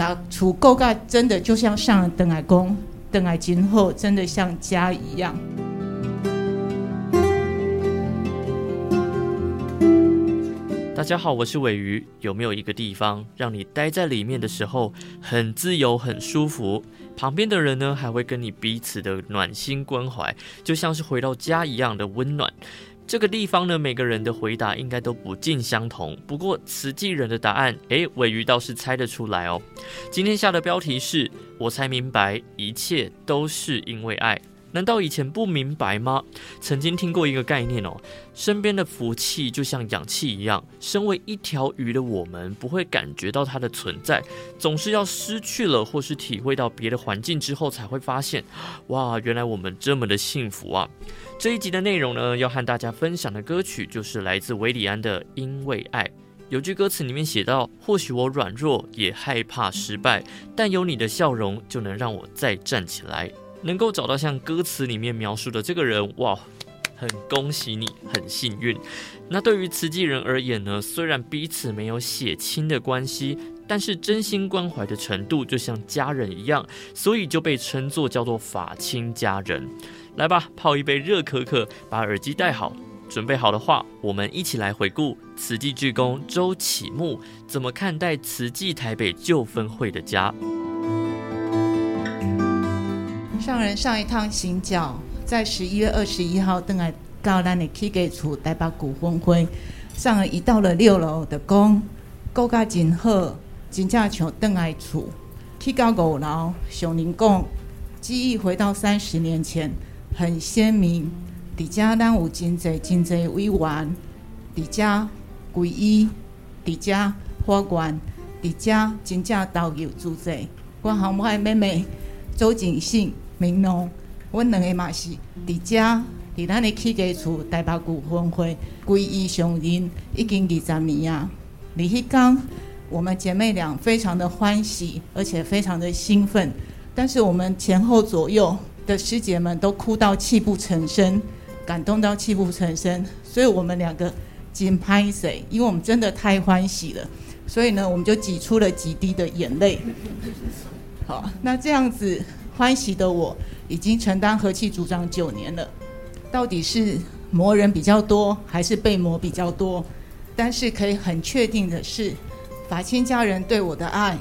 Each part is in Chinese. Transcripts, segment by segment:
家处构盖真的就像上邓爱公邓爱今后真的像家一样。大家好，我是鮪鱼。有没有一个地方让你待在里面的时候很自由、很舒服？旁边的人呢，还会跟你彼此的暖心关怀，就像是回到家一样的温暖。这个地方呢，每个人的回答应该都不尽相同。不过慈济人的答案，诶，尾鱼倒是猜得出来哦。今天下的标题是：我才明白，一切都是因为爱。难道以前不明白吗？曾经听过一个概念哦，身边的福气就像氧气一样，身为一条鱼的我们不会感觉到它的存在，总是要失去了或是体会到别的环境之后才会发现，哇，原来我们这么的幸福啊！这一集的内容呢，要和大家分享的歌曲就是来自韦礼安的《因为爱》。有句歌词里面写到：或许我软弱，也害怕失败，但有你的笑容，就能让我再站起来。能够找到像歌词里面描述的这个人，哇，很恭喜你，很幸运。那对于慈济人而言呢，虽然彼此没有血亲的关系，但是真心关怀的程度就像家人一样，所以就被称作叫做法亲家人。来吧，泡一杯热可可，把耳机戴好，准备好的话，我们一起来回顾慈济志工周启木怎么看待慈济台北旧分会的家。上人上一趟行脚，在十一月二十一号，登来到咱的起给处台北旧分会。上人一到了六楼的讲，构甲真好，真正像登来厝。去到五楼，上人讲，记忆回到三十年前，很鲜明。伫遮咱有真侪真侪委员，伫遮皈依，伫遮法官，伫遮真正投入助者。我和我的妹妹周景信。明农，阮两个嘛是伫遮，伫咱的起家厝台北旧分会皈依上人已经二十年啊。伫迄天，我们姐妹俩非常的欢喜，而且非常的兴奋。但是我们前后左右的师姐们都哭到泣不成声，感动到泣不成声。所以我们两个紧拍谁？因为我们真的太欢喜了。所以呢，我们就挤出了几滴的眼泪。好，那这样子。欢喜的我已经承担和气组长九年了，到底是磨人比较多，还是被磨比较多？但是可以很确定的是，法亲家人对我的爱，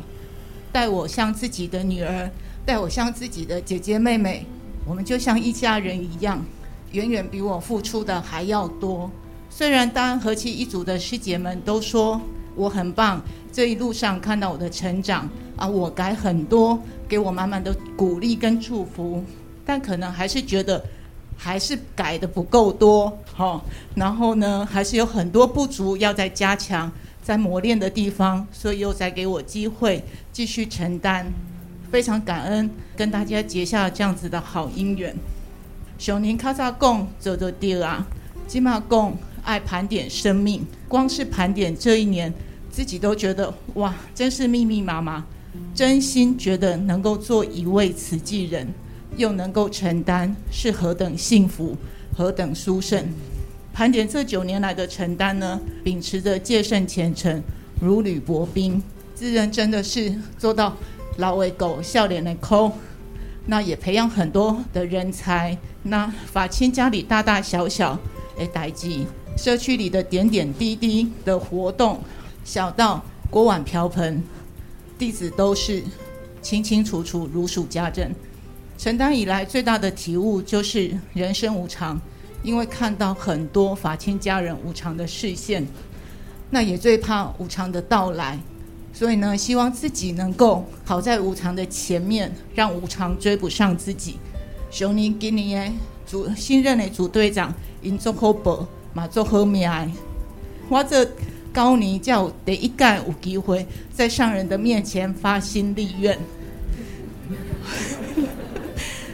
待我像自己的女儿，待我像自己的姐姐妹妹，我们就像一家人一样，远远比我付出的还要多。虽然当和气一组的师姐们都说我很棒，这一路上看到我的成长啊，我改很多。给我满满的鼓励跟祝福，但可能还是觉得还是改的不够多，哈。然后呢，还是有很多不足要再加强、在磨练的地方，所以又再给我机会继续承担。非常感恩跟大家结下这样子的好姻缘。熊宁卡萨贡走的第啊，金马贡爱盘点生命，光是盘点这一年，自己都觉得哇，真是密密麻麻。真心觉得能够做一位慈济人，又能够承担，是何等幸福，何等殊胜。盘点这九年来的承担呢，秉持着戒慎虔诚，如履薄冰，自认真的是做到老为狗，笑脸的抠。那也培养很多的人才。那法亲家里大大小小的代际，社区里的点点滴滴的活动，小到锅碗瓢盆。弟子都是清清楚楚，如数家珍。承担以来最大的体悟就是人生无常，因为看到很多法亲家人无常的视线，那也最怕无常的到来。所以呢，希望自己能够跑在无常的前面，让无常追不上自己。熊尼今年的组新任的主队长，因做好报，嘛做好命。我这。高尼叫第一届有机会在上人的面前发心立愿，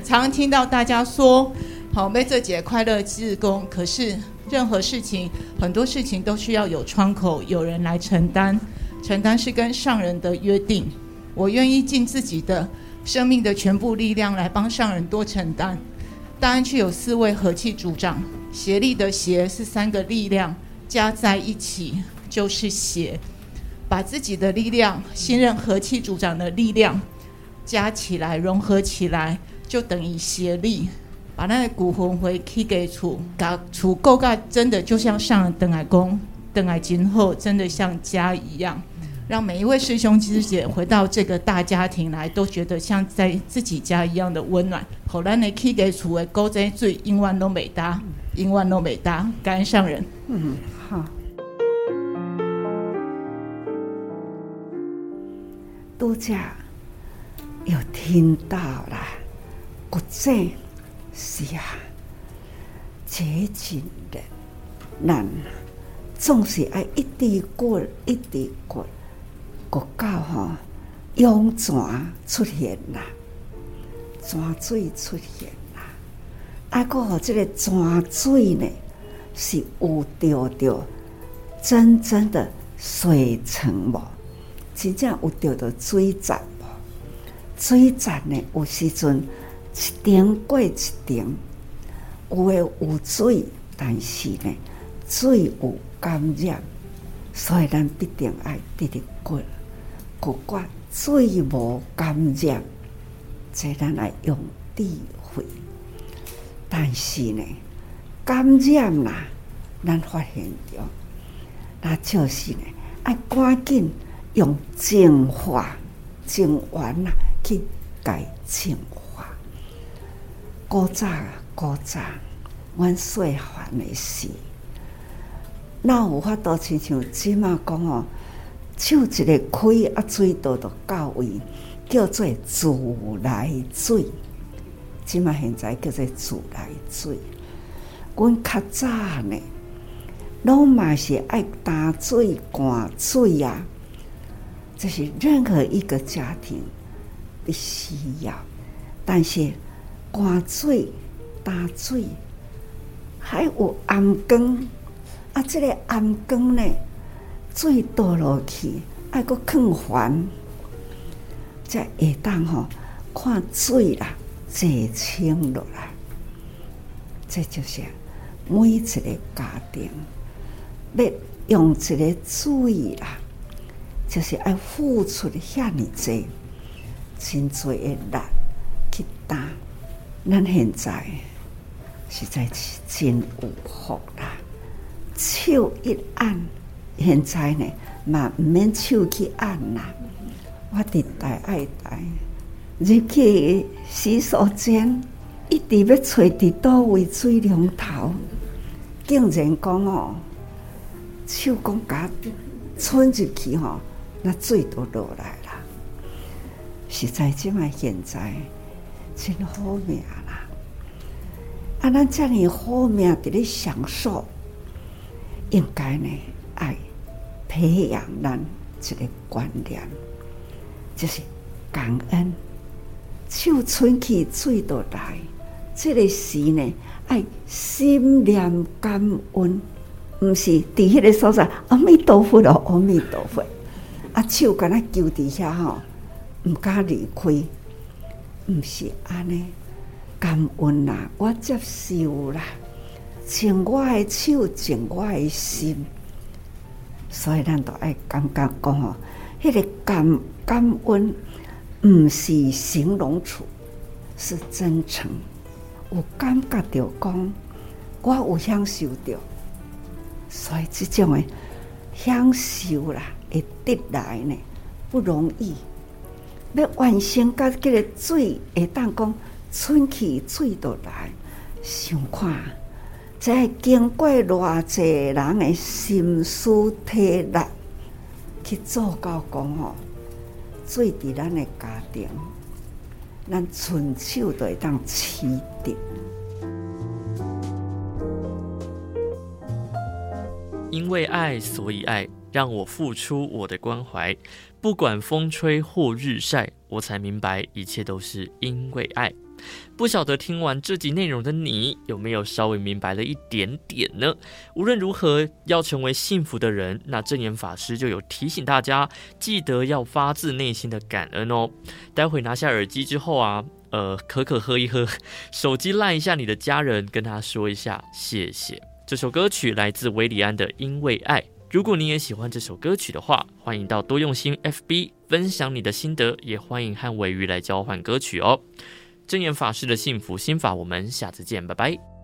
常听到大家说好没这节快乐志工，可是任何事情很多事情都需要有窗口，有人来承担，承担是跟上人的约定。我愿意尽自己的生命的全部力量来帮上人多承担。大安区有四位和气组长，协力的协是三个力量加在一起。就是协，把自己的力量、新任和气组长的力量加起来、融合起来，就等于协力，把那个骨魂回去给处，把处够盖，真的就像上人邓海宫、邓海今后，真的像家一样。让每一位师兄师姐回到这个大家庭来，都觉得像在自己家一样的温暖。后来呢，起给厝的古仔水，永远都没搭，永远都没搭。感恩上人。嗯，好。度假又听到了，古仔是啊，接近的人总是爱一滴过一滴过。国教吼，涌泉出现啦，泉水出现啦。啊，个吼，这个泉水呢，是有着着真正的水层无？真正有着着水站无？水站呢，有时阵一顶过一顶，有诶有水，但是呢，水有感染，所以咱必定爱直直过。不管水无感染，这咱来用智慧。但是呢，感染啦，咱发现着，那就是呢，爱赶紧用净化、净完啦去改净化。古早啊，古早，阮细汉的时，那有法度亲像即马讲哦。手一个开啊，水道就到位，叫做自来水。即嘛现在叫做自来水。阮较早呢，拢嘛是爱打水、灌水啊，这是任何一个家庭的需要。但是灌水、打水，还有暗缸啊，这个暗缸呢？水倒落去，爱搁放环，才会当吼看水啦，济清落来。这就是每一个家庭要用这个水啦，就是爱付出遐尔济，真济的力去打。咱现在实在是真有福啦，手一按。现在呢，嘛毋免手去按啦。我伫台爱台，入去洗手间，一直要找伫倒位水龙头，竟然讲哦，手讲甲伸入去吼，那水都落来啦。实在即卖现在真好命啦！啊，咱遮尔好命伫咧享受，应该呢爱。培养咱一个观念，就是感恩。手伸去水倒来，这个时呢，爱心念感恩，毋是伫迄个所在。阿弥陀佛咯，阿弥陀佛。啊，手敢若揪伫遐吼，毋敢离开，毋是安尼。感恩啦，我接受啦，净我的手，净我的心。所以，咱都爱感觉讲吼，迄个感感恩，毋是形容词，是真诚。有感觉着讲，我有享受着，所以这种诶享受啦，会得来呢不容易。要完成甲这个水会当讲春去水倒来，想看。在经过偌济人的心思体力去做到讲吼，最伫咱的家庭，咱伸手都会当取得。因为爱，所以爱，让我付出我的关怀，不管风吹或日晒，我才明白一切都是因为爱。不晓得听完这集内容的你有没有稍微明白了一点点呢？无论如何，要成为幸福的人，那正言法师就有提醒大家，记得要发自内心的感恩哦。待会拿下耳机之后啊，呃，可可喝一喝，手机赖一下你的家人，跟他说一下谢谢。这首歌曲来自韦礼安的《因为爱》。如果你也喜欢这首歌曲的话，欢迎到多用心 FB 分享你的心得，也欢迎和鮪鱼来交换歌曲哦。真言法师的幸福心法，我们下次见，拜拜。